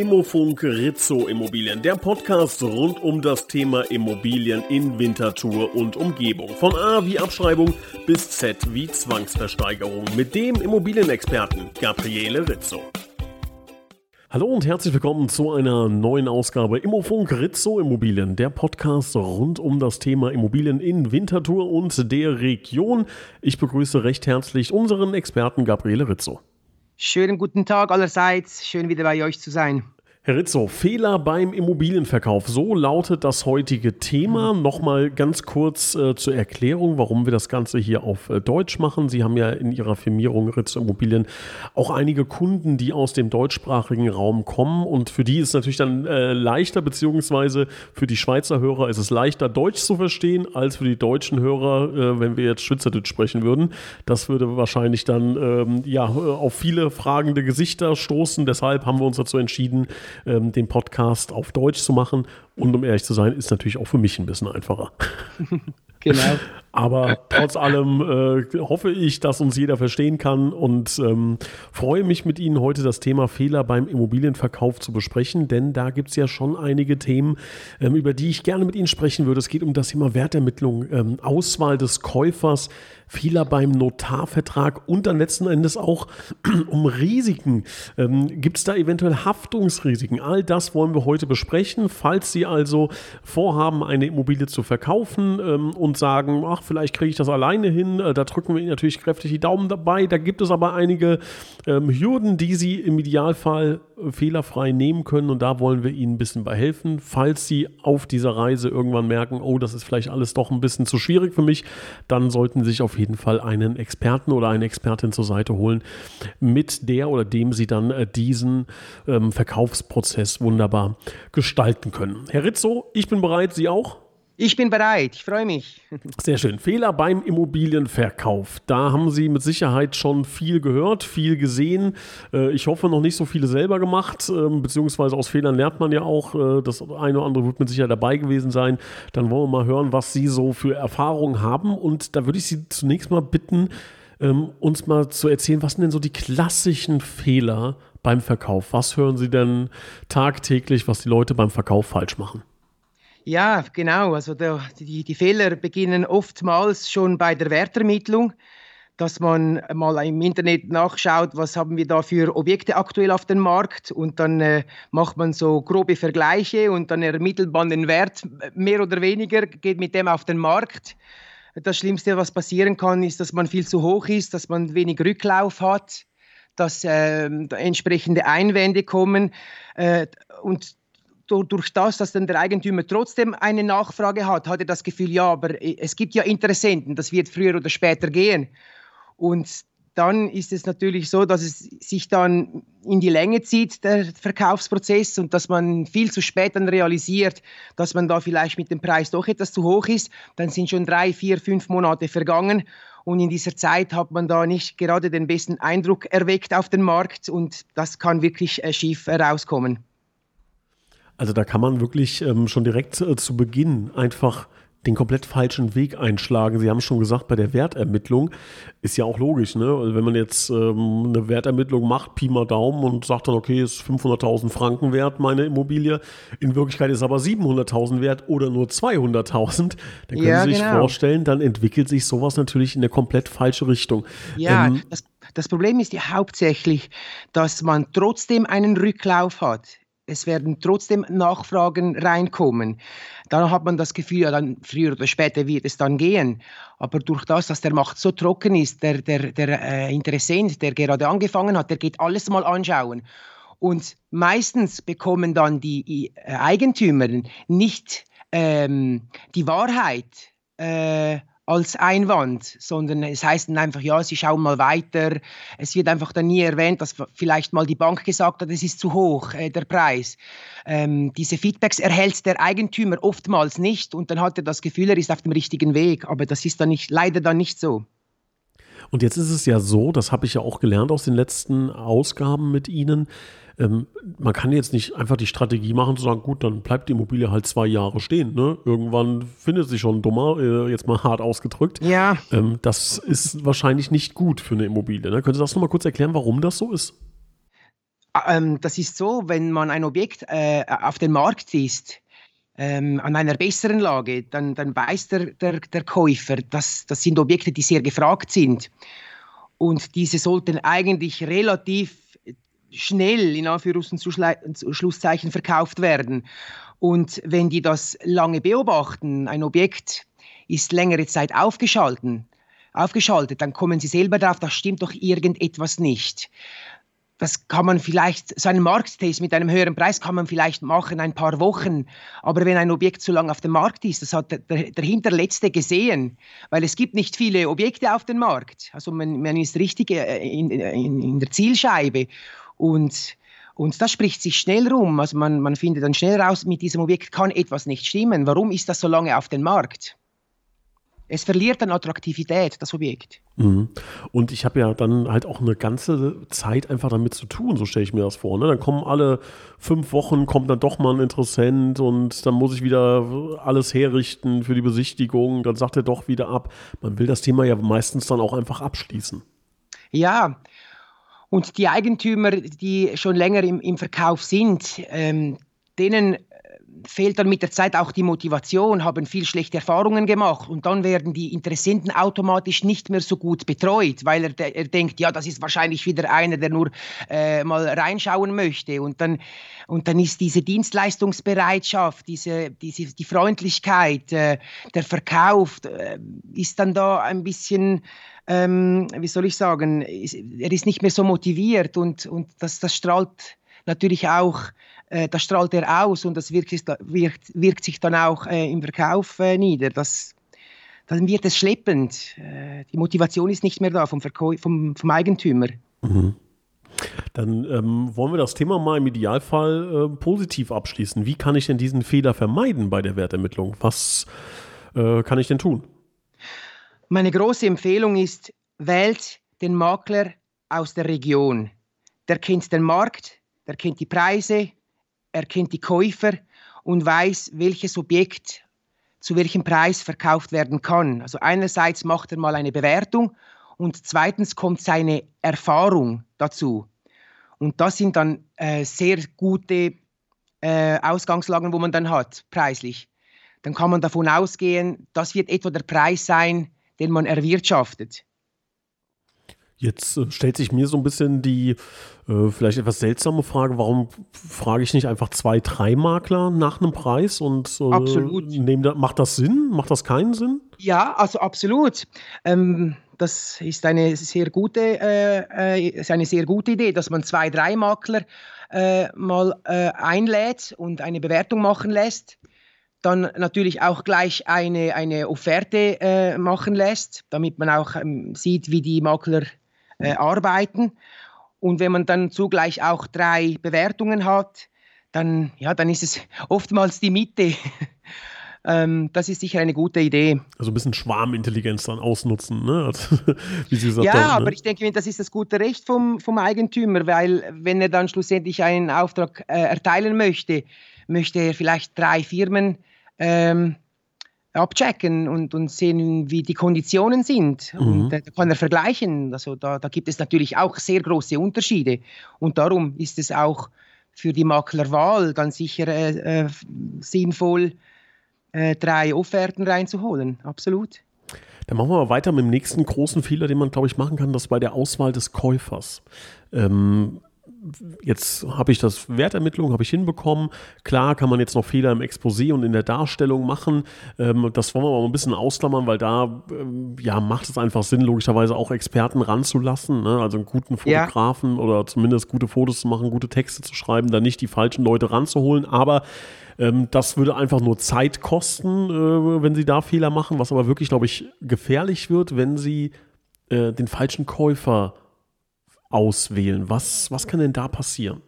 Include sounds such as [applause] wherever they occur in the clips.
Immofunk Rizzo Immobilien, der Podcast rund um das Thema Immobilien in Winterthur und Umgebung. Von A wie Abschreibung bis Z wie Zwangsversteigerung mit dem Immobilienexperten Gabriele Rizzo. Hallo und herzlich willkommen zu einer neuen Ausgabe Immofunk Rizzo Immobilien, der Podcast rund um das Thema Immobilien in Winterthur und der Region. Ich begrüße recht herzlich unseren Experten Gabriele Rizzo. Schönen guten Tag allerseits. Schön wieder bei euch zu sein. Herr Rizzo, Fehler beim Immobilienverkauf. So lautet das heutige Thema. Nochmal ganz kurz äh, zur Erklärung, warum wir das Ganze hier auf äh, Deutsch machen. Sie haben ja in Ihrer Firmierung Rizzo Immobilien auch einige Kunden, die aus dem deutschsprachigen Raum kommen. Und für die ist es natürlich dann äh, leichter, beziehungsweise für die Schweizer Hörer ist es leichter, Deutsch zu verstehen, als für die deutschen Hörer, äh, wenn wir jetzt Schweizerdeutsch sprechen würden. Das würde wahrscheinlich dann ähm, ja, auf viele fragende Gesichter stoßen. Deshalb haben wir uns dazu entschieden, ähm, den Podcast auf Deutsch zu machen. Und um ehrlich zu sein, ist natürlich auch für mich ein bisschen einfacher. [laughs] Genau. Aber trotz allem äh, hoffe ich, dass uns jeder verstehen kann und ähm, freue mich mit Ihnen heute das Thema Fehler beim Immobilienverkauf zu besprechen, denn da gibt es ja schon einige Themen, ähm, über die ich gerne mit Ihnen sprechen würde. Es geht um das Thema Wertermittlung, ähm, Auswahl des Käufers, Fehler beim Notarvertrag und dann letzten Endes auch [clears throat] um Risiken. Ähm, Gibt es da eventuell Haftungsrisiken? All das wollen wir heute besprechen. Falls Sie also vorhaben, eine Immobilie zu verkaufen ähm, und sagen, ach, vielleicht kriege ich das alleine hin, äh, da drücken wir Ihnen natürlich kräftig die Daumen dabei. Da gibt es aber einige ähm, Hürden, die Sie im Idealfall äh, fehlerfrei nehmen können und da wollen wir Ihnen ein bisschen bei helfen. Falls Sie auf dieser Reise irgendwann merken, oh, das ist vielleicht alles doch ein bisschen zu schwierig für mich, dann sollten Sie sich auf jeden Fall einen Experten oder eine Expertin zur Seite holen, mit der oder dem Sie dann äh, diesen ähm, Verkaufsprozess wunderbar gestalten können. Herr Rizzo, ich bin bereit, Sie auch? Ich bin bereit, ich freue mich. Sehr schön. Fehler beim Immobilienverkauf. Da haben Sie mit Sicherheit schon viel gehört, viel gesehen. Äh, ich hoffe, noch nicht so viele selber gemacht, ähm, beziehungsweise aus Fehlern lernt man ja auch. Äh, das eine oder andere wird mit Sicherheit dabei gewesen sein. Dann wollen wir mal hören, was Sie so für Erfahrungen haben. Und da würde ich Sie zunächst mal bitten, ähm, uns mal zu erzählen, was sind denn so die klassischen Fehler beim Verkauf? Was hören Sie denn tagtäglich, was die Leute beim Verkauf falsch machen? Ja, genau. Also der, die, die Fehler beginnen oftmals schon bei der Wertermittlung dass man mal im Internet nachschaut, was haben wir da für Objekte aktuell auf dem Markt und dann äh, macht man so grobe Vergleiche und dann ermittelt man den Wert mehr oder weniger, geht mit dem auf den Markt. Das Schlimmste, was passieren kann, ist, dass man viel zu hoch ist, dass man wenig Rücklauf hat, dass äh, entsprechende Einwände kommen äh, und durch das, dass dann der Eigentümer trotzdem eine Nachfrage hat, hat er das Gefühl, ja, aber es gibt ja Interessenten, das wird früher oder später gehen. Und dann ist es natürlich so, dass es sich dann in die Länge zieht, der Verkaufsprozess, und dass man viel zu spät dann realisiert, dass man da vielleicht mit dem Preis doch etwas zu hoch ist. Dann sind schon drei, vier, fünf Monate vergangen. Und in dieser Zeit hat man da nicht gerade den besten Eindruck erweckt auf den Markt und das kann wirklich äh, schief herauskommen. Also da kann man wirklich ähm, schon direkt äh, zu Beginn einfach den komplett falschen Weg einschlagen. Sie haben schon gesagt, bei der Wertermittlung ist ja auch logisch, ne? Also wenn man jetzt ähm, eine Wertermittlung macht, Pi mal Daumen und sagt dann, okay, ist 500.000 Franken wert meine Immobilie, in Wirklichkeit ist aber 700.000 wert oder nur 200.000, dann können ja, Sie sich genau. vorstellen, dann entwickelt sich sowas natürlich in eine komplett falsche Richtung. Ja, ähm, das, das Problem ist ja hauptsächlich, dass man trotzdem einen Rücklauf hat es werden trotzdem Nachfragen reinkommen. Dann hat man das Gefühl, ja, dann früher oder später wird es dann gehen. Aber durch das, dass der Markt so trocken ist, der, der, der äh, Interessent, der gerade angefangen hat, der geht alles mal anschauen. Und meistens bekommen dann die äh, Eigentümer nicht ähm, die Wahrheit äh, als Einwand, sondern es heißt dann einfach, ja, sie schauen mal weiter. Es wird einfach dann nie erwähnt, dass vielleicht mal die Bank gesagt hat, es ist zu hoch, äh, der Preis. Ähm, diese Feedbacks erhält der Eigentümer oftmals nicht und dann hat er das Gefühl, er ist auf dem richtigen Weg, aber das ist dann nicht, leider dann nicht so. Und jetzt ist es ja so, das habe ich ja auch gelernt aus den letzten Ausgaben mit Ihnen, ähm, man kann jetzt nicht einfach die Strategie machen, zu sagen, gut, dann bleibt die Immobilie halt zwei Jahre stehen. Ne? Irgendwann findet sich schon dummer, äh, jetzt mal [laughs] hart ausgedrückt. Ja. Ähm, das ist wahrscheinlich nicht gut für eine Immobilie. Ne? Können Sie das nochmal kurz erklären, warum das so ist? Ähm, das ist so, wenn man ein Objekt äh, auf dem Markt ist, ähm, an einer besseren Lage, dann, dann weiß der, der, der Käufer, dass das sind Objekte, die sehr gefragt sind. Und diese sollten eigentlich relativ schnell in Anführungszeichen verkauft werden. Und wenn die das lange beobachten, ein Objekt ist längere Zeit aufgeschalten, aufgeschaltet, dann kommen sie selber drauf, da stimmt doch irgendetwas nicht das kann man vielleicht, so einen Markttest mit einem höheren Preis kann man vielleicht machen, ein paar Wochen. Aber wenn ein Objekt so lange auf dem Markt ist, das hat der, der Hinterletzte gesehen, weil es gibt nicht viele Objekte auf dem Markt. Also man, man ist richtig äh, in, in, in der Zielscheibe. Und und das spricht sich schnell rum. Also man, man findet dann schnell raus, mit diesem Objekt kann etwas nicht stimmen. Warum ist das so lange auf dem Markt? Es verliert an Attraktivität, das Objekt. Mhm. Und ich habe ja dann halt auch eine ganze Zeit einfach damit zu tun, so stelle ich mir das vor. Ne? Dann kommen alle fünf Wochen, kommt dann doch mal ein Interessent und dann muss ich wieder alles herrichten für die Besichtigung. Dann sagt er doch wieder ab. Man will das Thema ja meistens dann auch einfach abschließen. Ja, und die Eigentümer, die schon länger im, im Verkauf sind, ähm, denen fehlt dann mit der Zeit auch die Motivation, haben viel schlechte Erfahrungen gemacht und dann werden die Interessenten automatisch nicht mehr so gut betreut, weil er, er denkt, ja, das ist wahrscheinlich wieder einer, der nur äh, mal reinschauen möchte. Und dann, und dann ist diese Dienstleistungsbereitschaft, diese, diese, die Freundlichkeit, äh, der Verkauf äh, ist dann da ein bisschen ähm, wie soll ich sagen, er ist nicht mehr so motiviert und, und das, das strahlt natürlich auch das strahlt er aus und das wirkt, wirkt, wirkt sich dann auch äh, im Verkauf äh, nieder. Das, dann wird es schleppend. Äh, die Motivation ist nicht mehr da vom, Verkäu vom, vom Eigentümer. Mhm. Dann ähm, wollen wir das Thema mal im Idealfall äh, positiv abschließen. Wie kann ich denn diesen Fehler vermeiden bei der Wertermittlung? Was äh, kann ich denn tun? Meine große Empfehlung ist, wählt den Makler aus der Region. Der kennt den Markt, der kennt die Preise, er kennt die Käufer und weiß, welches Objekt zu welchem Preis verkauft werden kann. Also einerseits macht er mal eine Bewertung und zweitens kommt seine Erfahrung dazu. Und das sind dann äh, sehr gute äh, Ausgangslagen, wo man dann hat, preislich. Dann kann man davon ausgehen, das wird etwa der Preis sein, den man erwirtschaftet. Jetzt äh, stellt sich mir so ein bisschen die äh, vielleicht etwas seltsame Frage, warum frage ich nicht einfach zwei, drei Makler nach einem Preis und äh, absolut. Nehm, macht das Sinn? Macht das keinen Sinn? Ja, also absolut. Ähm, das ist eine sehr gute, äh, äh ist eine sehr gute Idee, dass man zwei, drei Makler äh, mal einlädt und eine Bewertung machen lässt dann natürlich auch gleich eine, eine Offerte äh, machen lässt, damit man auch ähm, sieht, wie die Makler äh, arbeiten. Und wenn man dann zugleich auch drei Bewertungen hat, dann, ja, dann ist es oftmals die Mitte. [laughs] ähm, das ist sicher eine gute Idee. Also ein bisschen Schwarmintelligenz dann ausnutzen, ne? [laughs] Also, wie Sie gesagt ja, haben, ne? aber ich denke, das ist das gute Recht vom, vom Eigentümer, weil wenn er dann schlussendlich einen Auftrag äh, erteilen möchte, möchte er vielleicht drei Firmen ähm, abchecken und, und sehen, wie die Konditionen sind. Mhm. Und äh, da kann er vergleichen. Also da, da gibt es natürlich auch sehr große Unterschiede. Und darum ist es auch für die Maklerwahl ganz sicher äh, äh, sinnvoll, äh, drei Offerten reinzuholen. Absolut. Dann machen wir mal weiter mit dem nächsten großen Fehler, den man, glaube ich, machen kann, das bei der Auswahl des Käufers. Ähm, jetzt habe ich das Wertermittlung, habe ich hinbekommen. Klar kann man jetzt noch Fehler im Exposé und in der Darstellung machen. Ähm, das wollen wir aber ein bisschen ausklammern, weil da ähm, ja, macht es einfach Sinn, logischerweise auch Experten ranzulassen. Ne? Also einen guten Fotografen ja. oder zumindest gute Fotos zu machen, gute Texte zu schreiben, da nicht die falschen Leute ranzuholen. Aber ähm, das würde einfach nur Zeit kosten, äh, wenn sie da Fehler machen, was aber wirklich, glaube ich, gefährlich wird, wenn sie äh, den falschen Käufer auswählen? Was, was kann denn da passieren?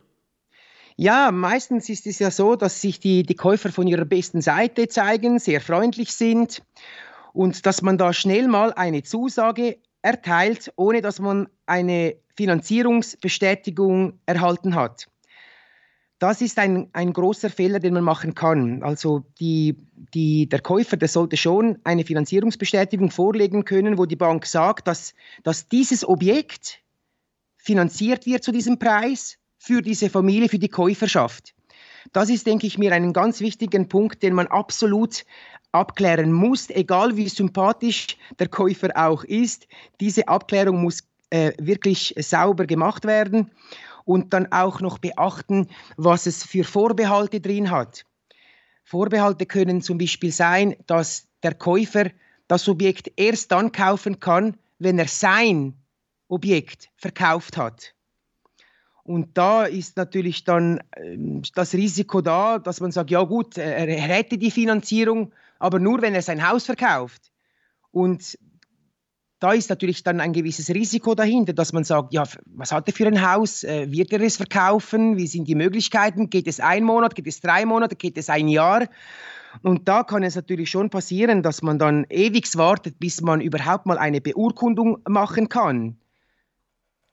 Ja, meistens ist es ja so, dass sich die, die Käufer von ihrer besten Seite zeigen, sehr freundlich sind und dass man da schnell mal eine Zusage erteilt, ohne dass man eine Finanzierungsbestätigung erhalten hat. Das ist ein, ein großer Fehler, den man machen kann. Also die, die, der Käufer, der sollte schon eine Finanzierungsbestätigung vorlegen können, wo die Bank sagt, dass, dass dieses Objekt finanziert wird zu diesem Preis, für diese Familie, für die Käuferschaft. Das ist, denke ich mir, einen ganz wichtigen Punkt, den man absolut abklären muss, egal wie sympathisch der Käufer auch ist. Diese Abklärung muss äh, wirklich sauber gemacht werden und dann auch noch beachten, was es für Vorbehalte drin hat. Vorbehalte können zum Beispiel sein, dass der Käufer das Objekt erst dann kaufen kann, wenn er sein Objekt verkauft hat. Und da ist natürlich dann ähm, das Risiko da, dass man sagt, ja gut, er hätte die Finanzierung, aber nur wenn er sein Haus verkauft. Und da ist natürlich dann ein gewisses Risiko dahinter, dass man sagt, ja, was hat er für ein Haus? Äh, wird er es verkaufen? Wie sind die Möglichkeiten? Geht es ein Monat? Geht es drei Monate? Geht es ein Jahr? Und da kann es natürlich schon passieren, dass man dann ewig wartet, bis man überhaupt mal eine Beurkundung machen kann.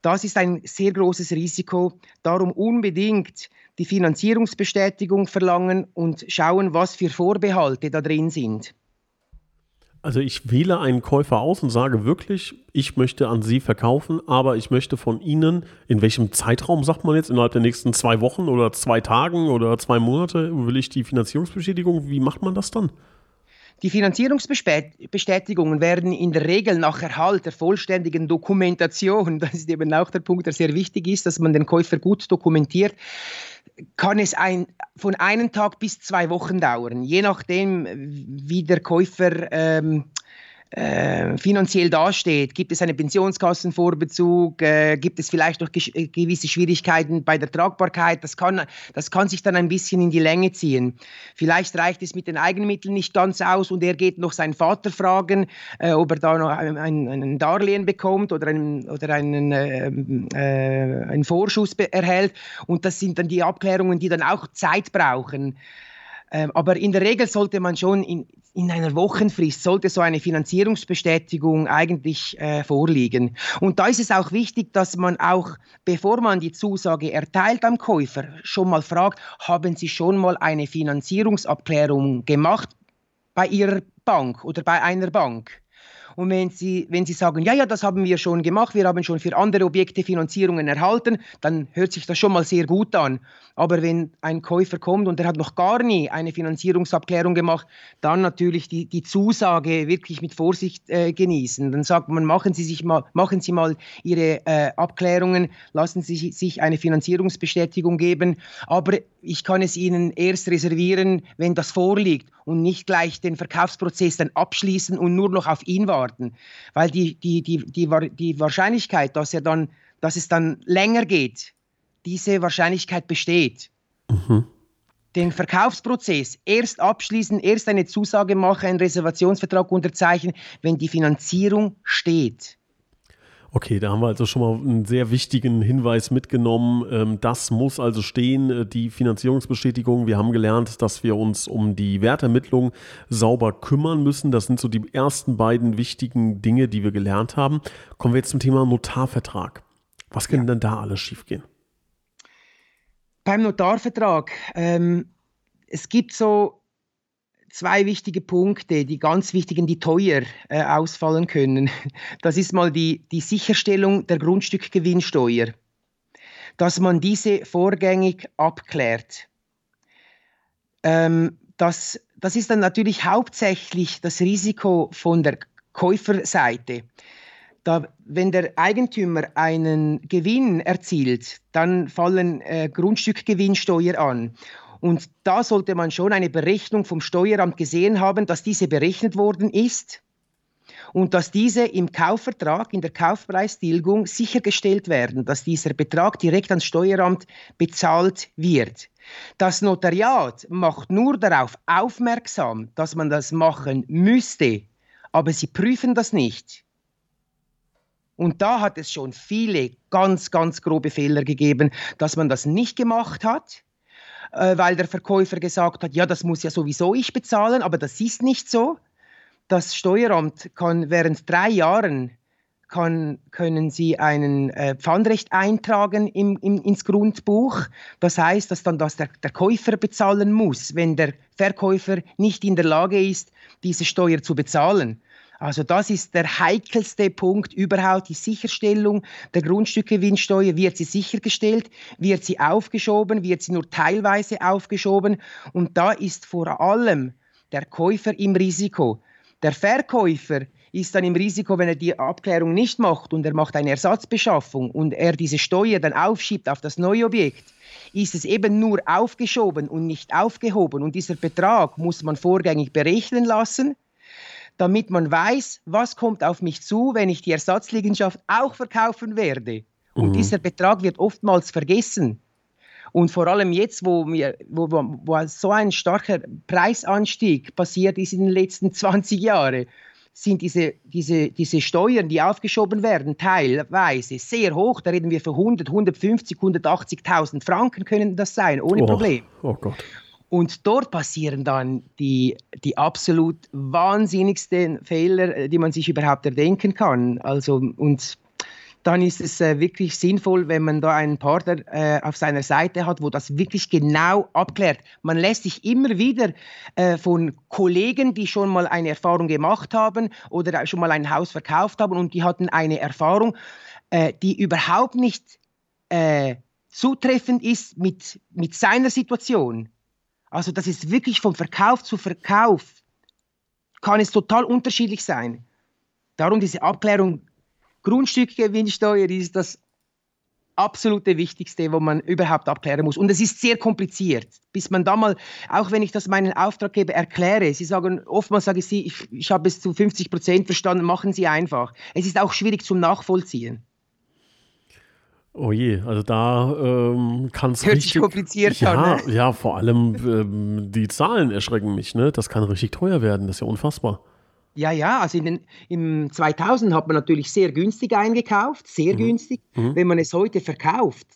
Das ist ein sehr großes Risiko. Darum unbedingt die Finanzierungsbestätigung verlangen und schauen, was für Vorbehalte da drin sind. Also ich wähle einen Käufer aus und sage wirklich, ich möchte an Sie verkaufen, aber ich möchte von Ihnen, in welchem Zeitraum sagt man jetzt, innerhalb der nächsten zwei Wochen oder zwei Tagen oder zwei Monate, will ich die Finanzierungsbestätigung? Wie macht man das dann? Die Finanzierungsbestätigungen werden in der Regel nach Erhalt der vollständigen Dokumentation, [laughs] das ist eben auch der Punkt, der sehr wichtig ist, dass man den Käufer gut dokumentiert, kann es ein, von einem Tag bis zwei Wochen dauern, je nachdem, wie der Käufer ähm, äh, finanziell dasteht. Gibt es einen Pensionskassenvorbezug? Äh, gibt es vielleicht noch äh, gewisse Schwierigkeiten bei der Tragbarkeit? Das kann, das kann sich dann ein bisschen in die Länge ziehen. Vielleicht reicht es mit den Eigenmitteln nicht ganz aus und er geht noch seinen Vater fragen, äh, ob er da noch ein, ein, ein Darlehen bekommt oder einen, oder einen, äh, äh, einen Vorschuss erhält. Und das sind dann die Abklärungen, die dann auch Zeit brauchen. Ähm, aber in der Regel sollte man schon in, in einer Wochenfrist sollte so eine Finanzierungsbestätigung eigentlich äh, vorliegen. Und da ist es auch wichtig, dass man auch, bevor man die Zusage erteilt am Käufer, schon mal fragt, haben Sie schon mal eine Finanzierungsabklärung gemacht bei Ihrer Bank oder bei einer Bank? Und wenn Sie, wenn Sie sagen, ja, ja, das haben wir schon gemacht, wir haben schon für andere Objekte Finanzierungen erhalten, dann hört sich das schon mal sehr gut an. Aber wenn ein Käufer kommt und er hat noch gar nie eine Finanzierungsabklärung gemacht, dann natürlich die, die Zusage wirklich mit Vorsicht äh, genießen. Dann sagt man, machen Sie, sich mal, machen Sie mal Ihre äh, Abklärungen, lassen Sie sich eine Finanzierungsbestätigung geben. Aber ich kann es Ihnen erst reservieren, wenn das vorliegt und nicht gleich den Verkaufsprozess dann abschließen und nur noch auf ihn warten. Weil die, die, die, die, die Wahrscheinlichkeit, dass, er dann, dass es dann länger geht, diese Wahrscheinlichkeit besteht. Mhm. Den Verkaufsprozess erst abschließen, erst eine Zusage machen, einen Reservationsvertrag unterzeichnen, wenn die Finanzierung steht. Okay, da haben wir also schon mal einen sehr wichtigen Hinweis mitgenommen. Ähm, das muss also stehen, äh, die Finanzierungsbestätigung. Wir haben gelernt, dass wir uns um die Wertermittlung sauber kümmern müssen. Das sind so die ersten beiden wichtigen Dinge, die wir gelernt haben. Kommen wir jetzt zum Thema Notarvertrag. Was kann ja. denn da alles schiefgehen? Beim Notarvertrag, ähm, es gibt so zwei wichtige Punkte, die ganz wichtigen, die teuer äh, ausfallen können. [laughs] Das ist mal die, die Sicherstellung der Grundstückgewinnsteuer, dass man diese vorgängig abklärt. Ähm, das, das ist dann natürlich hauptsächlich das Risiko von der Käuferseite. Da, wenn der Eigentümer einen Gewinn erzielt, dann fallen äh, Grundstückgewinnsteuer an. Und da sollte man schon eine Berechnung vom Steueramt gesehen haben, dass diese berechnet worden ist und dass diese im Kaufvertrag, in der Kaufpreistilgung sichergestellt werden, dass dieser Betrag direkt ans Steueramt bezahlt wird. Das Notariat macht nur darauf aufmerksam, dass man das machen müsste, aber sie prüfen das nicht. Und da hat es schon viele ganz, ganz grobe Fehler gegeben, dass man das nicht gemacht hat äh, weil der Verkäufer gesagt hat, ja, das muss ja sowieso ich bezahlen, aber das ist nicht so. Das Steueramt kann während drei Jahren kann, können Sie ein äh, Pfandrecht eintragen im, im, ins Grundbuch. Das heißt, dass dann das der, der Käufer bezahlen muss, wenn der Verkäufer nicht in der Lage ist, diese Steuer zu bezahlen. Also das ist der heikelste Punkt überhaupt, die Sicherstellung der Grundstückgewinnsteuer. Wird sie sichergestellt? Wird sie aufgeschoben? Wird sie nur teilweise aufgeschoben? Und da ist vor allem der Käufer im Risiko. Der Verkäufer ist dann im Risiko, wenn er die Abklärung nicht macht und er macht eine Ersatzbeschaffung und er diese Steuer dann aufschiebt auf das neue Objekt, ist es eben nur aufgeschoben und nicht aufgehoben. Und dieser Betrag muss man vorgängig berechnen lassen damit man weiß, was kommt auf mich zu, wenn ich die Ersatzliegenschaft auch verkaufen werde. Und mhm. dieser Betrag wird oftmals vergessen. Und vor allem jetzt, wo, wir, wo, wo so ein starker Preisanstieg passiert ist in den letzten [laughs] 20 Jahren, sind diese, diese, diese Steuern, die aufgeschoben werden, teilweise sehr hoch. Da reden wir von 100, 150, 180.000 Franken können das sein, ohne oh, Problem. Oh Gott. Und dort passieren dann die, die absolut wahnsinnigsten Fehler, äh, die man sich überhaupt erdenken kann. Also, und dann ist es äh, wirklich sinnvoll, wenn man da einen Partner äh, auf seiner Seite hat, wo das wirklich genau abklärt. Man lässt sich immer wieder äh, von Kollegen, die schon mal eine Erfahrung gemacht haben oder schon mal ein Haus verkauft haben und die hatten eine Erfahrung, äh, die überhaupt nicht äh, zutreffend ist mit, mit seiner Situation also das ist wirklich vom Verkauf zu Verkauf, kann es total unterschiedlich sein. Darum diese Abklärung Grundstückgewinnsteuer ist das absolute Wichtigste, wo man überhaupt abklären muss. Und es ist sehr kompliziert, bis man da mal, auch wenn ich das meinen Auftraggeber erkläre, sie sagen, oftmals sage ich sie, ich, ich habe es zu 50 Prozent verstanden, machen Sie einfach. Es ist auch schwierig zum Nachvollziehen. Oh je, also da ähm, kann es richtig sich kompliziert ja, an, ne? ja, vor allem ähm, die Zahlen erschrecken mich, ne? Das kann richtig teuer werden, das ist ja unfassbar. Ja, ja, also in den, im 2000 hat man natürlich sehr günstig eingekauft, sehr mhm. günstig. Mhm. Wenn man es heute verkauft,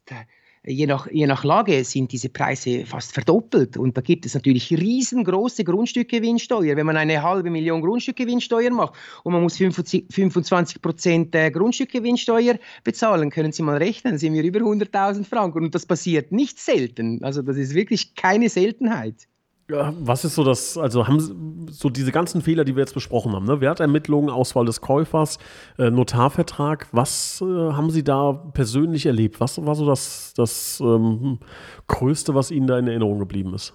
je nach, je nach Lage sind diese Preise fast verdoppelt. Und da gibt es natürlich riesengroße Grundstückgewinnsteuer. Wenn man eine halbe Million Grundstückgewinnsteuer macht und man muss 25 Prozent Grundstückgewinnsteuer bezahlen, können Sie mal rechnen, sind wir über 100.000 Franken. Und das passiert nicht selten. Also das ist wirklich keine Seltenheit. Was ist so das, also haben so diese ganzen Fehler, die wir jetzt besprochen haben, ne? Wertermittlung, Auswahl des Käufers, äh, Notarvertrag, was äh, haben Sie da persönlich erlebt? Was war so das, das ähm, Größte, was Ihnen da in Erinnerung geblieben ist?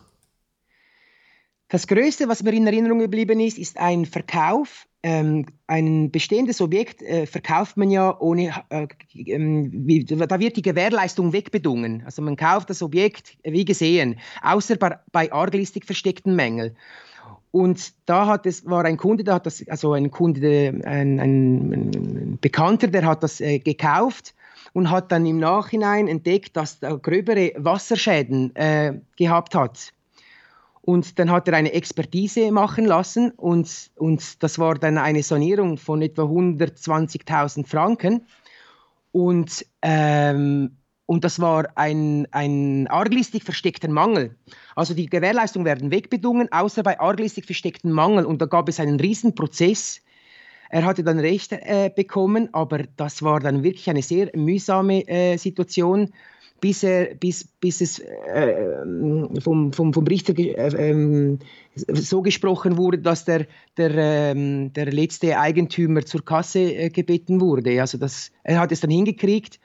Das Größte, was mir in Erinnerung geblieben ist, ist ein Verkauf. Ähm, ein bestehendes Objekt äh, verkauft man ja ohne, äh, äh, wie, da wird die Gewährleistung wegbedungen. Also man kauft das Objekt wie gesehen, außer bei, bei arglistig versteckten Mängeln. Und da hat es, war ein Kunde, der hat das, also ein Kunde, ein, ein Bekannter, der hat das äh, gekauft und hat dann im Nachhinein entdeckt, dass er gröbere Wasserschäden äh, gehabt hat. Und dann hat er eine Expertise machen lassen und, und das war dann eine Sanierung von etwa 120.000 Franken. Und, ähm, und das war ein, ein arglistig versteckter Mangel. Also die Gewährleistung werden wegbedungen, außer bei arglistig versteckten Mangel. Und da gab es einen Riesenprozess. Er hatte dann Recht äh, bekommen, aber das war dann wirklich eine sehr mühsame äh, Situation bis, er, bis, bis es äh, vom, vom, vom Richter äh, äh, so gesprochen wurde, dass der, der, ähm, der letzte Eigentümer zur Kasse äh, gebeten wurde. Also das, er hat es dann hingekriegt,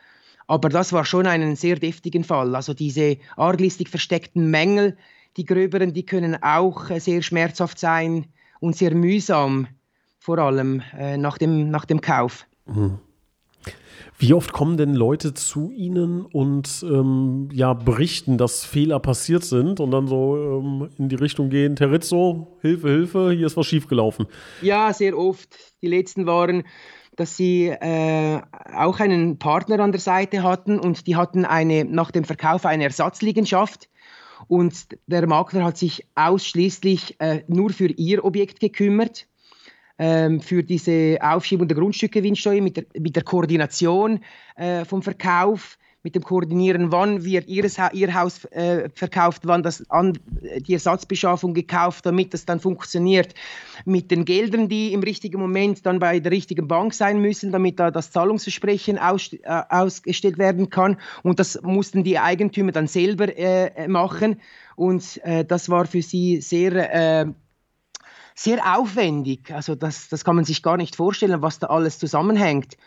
aber das war schon ein sehr deftigen Fall. Also diese arglistig versteckten Mängel, die gröberen, die können auch äh, sehr schmerzhaft sein und sehr mühsam, vor allem äh, nach, dem, nach dem Kauf. Mhm. Wie oft kommen denn Leute zu Ihnen und ähm, ja, berichten, dass Fehler passiert sind und dann so ähm, in die Richtung gehen, Terrizzo, Hilfe, Hilfe, hier ist was schiefgelaufen? Ja, sehr oft. Die letzten waren, dass sie äh, auch einen Partner an der Seite hatten und die hatten eine, nach dem Verkauf eine Ersatzliegenschaft. Und der Makler hat sich ausschließlich äh, nur für ihr Objekt gekümmert ähm, für diese Aufschiebung der Grundstückgewinnsteuer mit der, mit der Koordination äh, vom Verkauf, mit dem Koordinieren, wann wird ihres, Ihr Haus äh, verkauft, wann das an, die Ersatzbeschaffung gekauft, damit das dann funktioniert, mit den Geldern, die im richtigen Moment dann bei der richtigen Bank sein müssen, damit da das Zahlungsversprechen aus, äh, ausgestellt werden kann. Und das mussten die Eigentümer dann selber äh, machen. Und äh, das war für sie sehr äh, sehr aufwendig. Also das, das kann man sich gar nicht vorstellen, was da alles zusammenhängt.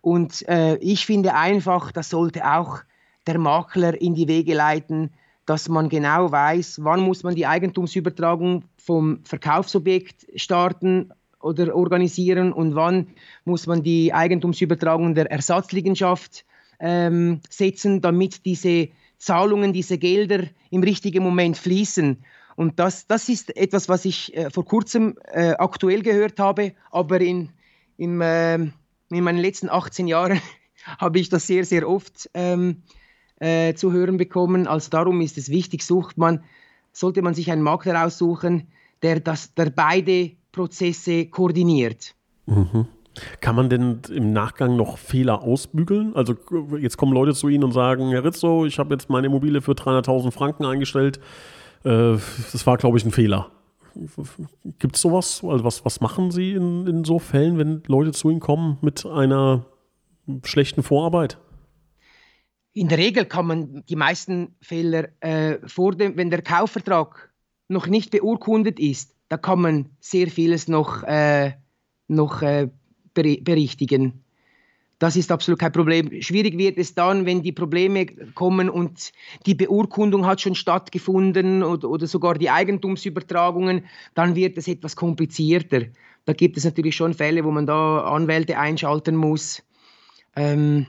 Und äh, ich finde einfach, das sollte auch der Makler in die Wege leiten, dass man genau weiß, wann muss man die Eigentumsübertragung vom Verkaufsobjekt starten oder organisieren und wann muss man die Eigentumsübertragung der Ersatzliegenschaft ähm, setzen, damit diese Zahlungen, diese Gelder im richtigen Moment fließen. Und das, das ist etwas, was ich äh, vor kurzem äh, aktuell gehört habe, aber in, im, äh, in meinen letzten 18 Jahren [laughs] habe ich das sehr, sehr oft ähm, äh, zu hören bekommen. Also darum ist es wichtig, sucht man, sollte man sich einen Makler aussuchen, der, das, der beide Prozesse koordiniert. Mhm. Kann man denn im Nachgang noch Fehler ausbügeln? Also jetzt kommen Leute zu Ihnen und sagen, Herr Rizzo, ich habe jetzt meine Immobilie für 300.000 Franken eingestellt. Äh, das war, glaube ich, ein Fehler. Gibt es sowas? Also was, was machen Sie in, in so Fällen, wenn Leute zu Ihnen kommen mit einer schlechten Vorarbeit? In der Regel man die meisten Fehler äh, vor dem, wenn der Kaufvertrag noch nicht beurkundet ist, da kann man sehr vieles noch, äh, noch äh, berichtigen. Das ist absolut kein Problem. Schwierig wird es dann, wenn die Probleme kommen und die Beurkundung hat schon stattgefunden oder, oder sogar die Eigentumsübertragungen, dann wird es etwas komplizierter. Da gibt es natürlich schon Fälle, wo man da Anwälte einschalten muss. Ähm,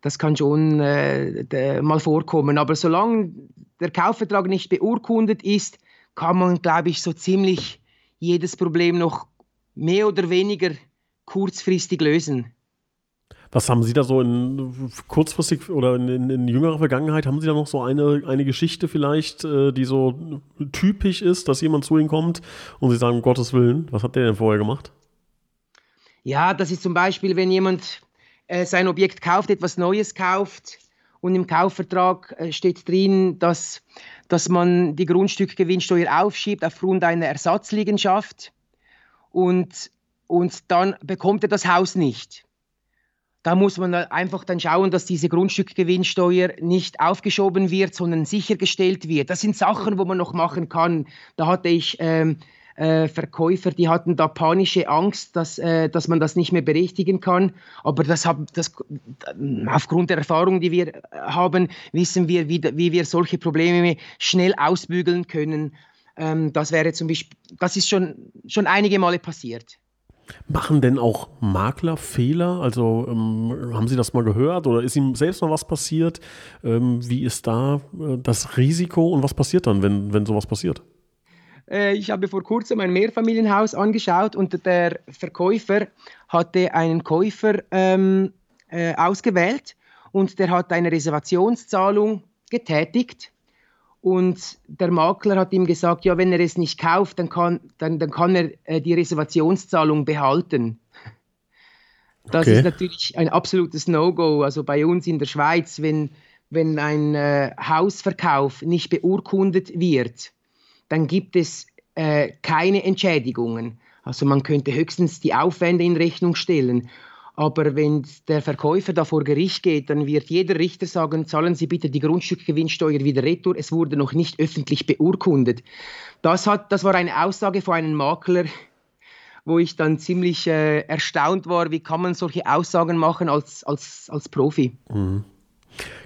das kann schon äh, mal vorkommen. Aber solange der Kaufvertrag nicht beurkundet ist, kann man, glaube ich, so ziemlich jedes Problem noch mehr oder weniger kurzfristig lösen. Was haben Sie da so in kurzfristig oder in, in, in, jüngerer Vergangenheit, haben Sie da noch so eine, eine Geschichte vielleicht, äh, die so typisch ist, dass jemand zu Ihnen kommt und Sie sagen, um Gottes Willen, was hat der denn vorher gemacht? Ja, das ist zum Beispiel, wenn jemand äh, sein Objekt kauft, etwas Neues kauft und im Kaufvertrag äh, steht drin, dass, dass man die Grundstückgewinnsteuer aufschiebt aufgrund einer Ersatzliegenschaft und, und dann bekommt er das Haus nicht. Da muss man einfach dann schauen, dass diese Grundstückgewinnsteuer nicht aufgeschoben wird, sondern sichergestellt wird. Das sind Sachen, wo man noch machen kann. Da hatte ich ähm, äh, Verkäufer, die hatten da panische Angst, dass, äh, dass man das nicht mehr berichtigen kann. Aber das, hab, das, aufgrund der Erfahrung, die wir haben, wissen wir, wie, wie wir solche Probleme schnell ausbügeln können. Ähm, das wäre zum Beispiel, das ist schon, schon einige Male passiert. Machen denn auch Makler Fehler? Also ähm, haben Sie das mal gehört oder ist Ihnen selbst mal was passiert? Ähm, wie ist da äh, das Risiko und was passiert dann, wenn, wenn sowas passiert? Äh, ich habe vor kurzem ein Mehrfamilienhaus angeschaut und der Verkäufer hatte einen Käufer ähm, äh, ausgewählt und der hat eine Reservationszahlung getätigt. Und der Makler hat ihm gesagt, ja, wenn er es nicht kauft, dann kann, dann, dann kann er äh, die Reservationszahlung behalten. Das okay. ist natürlich ein absolutes No-Go. Also bei uns in der Schweiz, wenn, wenn ein äh, Hausverkauf nicht beurkundet wird, dann gibt es äh, keine Entschädigungen. Also man könnte höchstens die Aufwände in Rechnung stellen. Aber wenn der Verkäufer da vor Gericht geht, dann wird jeder Richter sagen, zahlen Sie bitte die Grundstückgewinnsteuer wieder retour. Es wurde noch nicht öffentlich beurkundet. Das, hat, das war eine Aussage von einem Makler, wo ich dann ziemlich äh, erstaunt war, wie kann man solche Aussagen machen als, als, als Profi. Mhm.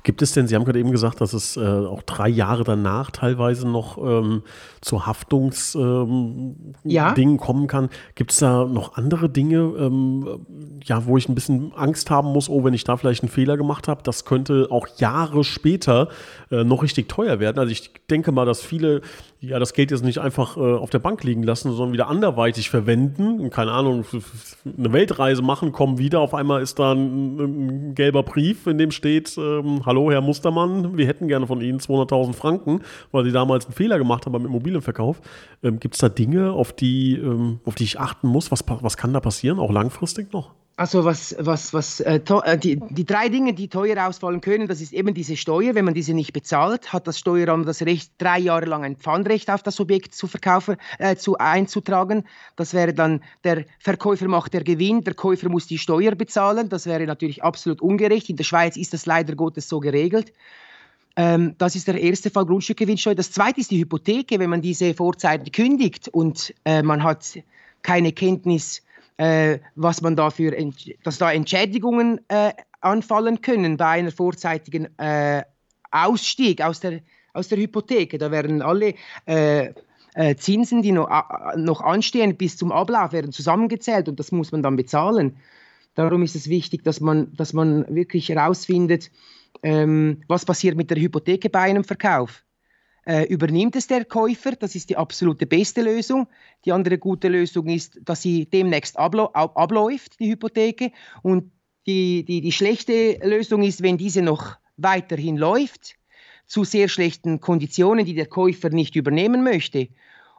Gibt es denn, Sie haben gerade eben gesagt, dass es äh, auch drei Jahre danach teilweise noch ähm, zu Haftungsdingen ähm, ja. kommen kann. Gibt es da noch andere Dinge, ähm, ja, wo ich ein bisschen Angst haben muss, oh, wenn ich da vielleicht einen Fehler gemacht habe, das könnte auch Jahre später äh, noch richtig teuer werden. Also ich denke mal, dass viele ja das Geld jetzt nicht einfach äh, auf der Bank liegen lassen, sondern wieder anderweitig verwenden. Und, keine Ahnung, eine Weltreise machen, kommen wieder, auf einmal ist da ein, ein gelber Brief, in dem steht, ähm, hallo Herr Mustermann, wir hätten gerne von Ihnen 200.000 Franken, weil Sie damals einen Fehler gemacht haben beim Immobilienverkauf. Ähm, Gibt es da Dinge, auf die, ähm, auf die ich achten muss? Was, was kann da passieren, auch langfristig noch? Also was, was, was, äh, äh, die, die drei Dinge, die teuer ausfallen können, das ist eben diese Steuer. Wenn man diese nicht bezahlt, hat das Steueramt das Recht, drei Jahre lang ein Pfandrecht auf das Objekt zu verkaufen, äh, zu einzutragen. Das wäre dann, der Verkäufer macht der Gewinn, der Käufer muss die Steuer bezahlen. Das wäre natürlich absolut ungerecht. In der Schweiz ist das leider Gottes so geregelt. Ähm, das ist der erste Fall Grundstückgewinnsteuer. Das zweite ist die Hypotheke, wenn man diese vorzeitig kündigt und äh, man hat keine Kenntnis, äh, was man dafür, dass da Entschädigungen äh, anfallen können bei einer vorzeitigen äh, Ausstieg aus der, aus der Hypotheke. Da werden alle äh, äh, Zinsen, die noch, noch anstehen bis zum Ablauf, werden zusammengezählt und das muss man dann bezahlen. Darum ist es wichtig, dass man, dass man wirklich herausfindet, ähm, was passiert mit der Hypotheke bei einem Verkauf. Äh, übernimmt es der Käufer? Das ist die absolute beste Lösung. Die andere gute Lösung ist, dass sie demnächst abläuft, die Hypotheke. Und die, die, die schlechte Lösung ist, wenn diese noch weiterhin läuft, zu sehr schlechten Konditionen, die der Käufer nicht übernehmen möchte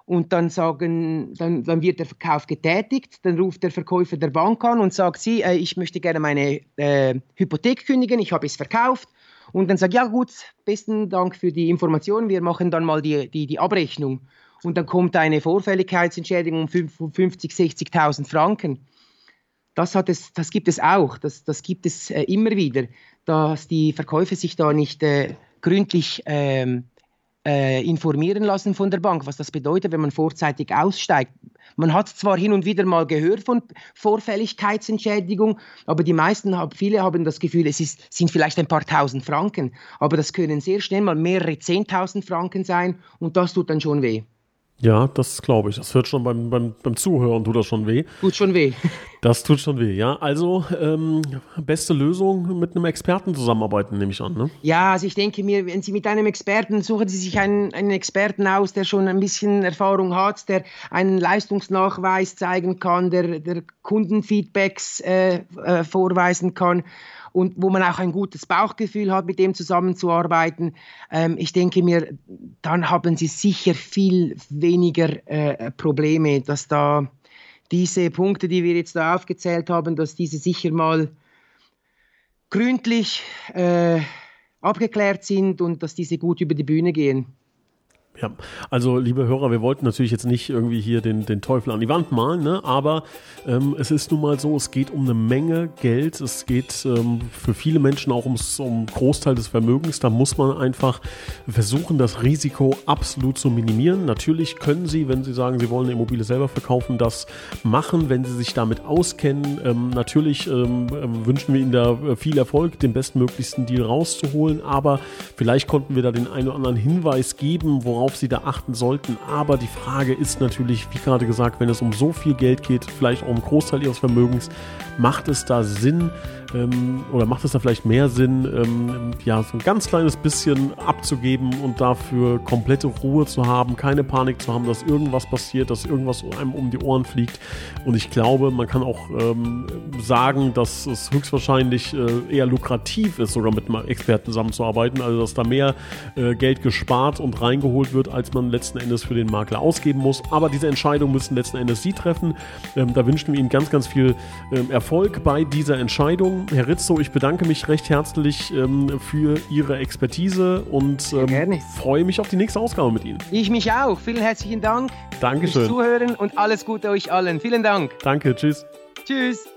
und dann sagen, dann, dann wird der Verkauf getätigt, dann ruft der Verkäufer der Bank an und sagt sie, äh, ich möchte gerne meine äh, Hypothek kündigen, ich habe es verkauft. Und dann sagt, ja gut, besten Dank für die Information, wir machen dann mal die, die, die Abrechnung. Und dann kommt eine Vorfälligkeitsentschädigung um 50, 60.000 Franken. Das, hat es, das gibt es auch, das, das gibt es äh, immer wieder, dass die Verkäufer sich da nicht äh, gründlich ähm, äh, informieren lassen von der Bank, was das bedeutet, wenn man vorzeitig aussteigt. Man hat zwar hin und wieder mal gehört von Vorfälligkeitsentschädigung, aber die meisten, viele haben das Gefühl, es ist, sind vielleicht ein paar tausend Franken, aber das können sehr schnell mal mehrere zehntausend Franken sein und das tut dann schon weh. Ja, das glaube ich. Das hört schon beim, beim, beim Zuhören, tut das schon weh. Tut schon weh. [laughs] Das tut schon weh, ja. Also, ähm, beste Lösung mit einem Experten zusammenarbeiten, nehme ich an. Ne? Ja, also ich denke mir, wenn Sie mit einem Experten, suchen Sie sich einen, einen Experten aus, der schon ein bisschen Erfahrung hat, der einen Leistungsnachweis zeigen kann, der, der Kundenfeedbacks äh, äh, vorweisen kann und wo man auch ein gutes Bauchgefühl hat, mit dem zusammenzuarbeiten. Ähm, ich denke mir, dann haben sie sicher viel weniger äh, Probleme, dass da diese Punkte, die wir jetzt da aufgezählt haben, dass diese sicher mal gründlich äh, abgeklärt sind und dass diese gut über die Bühne gehen. Ja, also liebe Hörer, wir wollten natürlich jetzt nicht irgendwie hier den, den Teufel an die Wand malen, ne? aber ähm, es ist nun mal so, es geht um eine Menge Geld, es geht ähm, für viele Menschen auch ums, um Großteil des Vermögens, da muss man einfach versuchen, das Risiko absolut zu minimieren. Natürlich können Sie, wenn Sie sagen, Sie wollen eine Immobilie selber verkaufen, das machen, wenn Sie sich damit auskennen. Ähm, natürlich ähm, wünschen wir Ihnen da viel Erfolg, den bestmöglichsten Deal rauszuholen, aber vielleicht konnten wir da den einen oder anderen Hinweis geben, worauf worauf Sie da achten sollten. Aber die Frage ist natürlich, wie gerade gesagt, wenn es um so viel Geld geht, vielleicht auch um einen Großteil Ihres Vermögens, macht es da Sinn, ähm, oder macht es da vielleicht mehr Sinn, ähm, ja, so ein ganz kleines bisschen abzugeben und dafür komplette Ruhe zu haben, keine Panik zu haben, dass irgendwas passiert, dass irgendwas einem um die Ohren fliegt. Und ich glaube, man kann auch ähm, sagen, dass es höchstwahrscheinlich äh, eher lukrativ ist, sogar mit Experten zusammenzuarbeiten, also dass da mehr äh, Geld gespart und reingeholt wird, als man letzten Endes für den Makler ausgeben muss. Aber diese Entscheidung müssen letzten Endes Sie treffen. Ähm, da wünschen wir Ihnen ganz, ganz viel ähm, Erfolg bei dieser Entscheidung. Herr Rizzo, ich bedanke mich recht herzlich ähm, für Ihre Expertise und ähm, freue mich auf die nächste Ausgabe mit Ihnen. Ich mich auch. Vielen herzlichen Dank Dankeschön. fürs Zuhören und alles Gute euch allen. Vielen Dank. Danke, tschüss. Tschüss.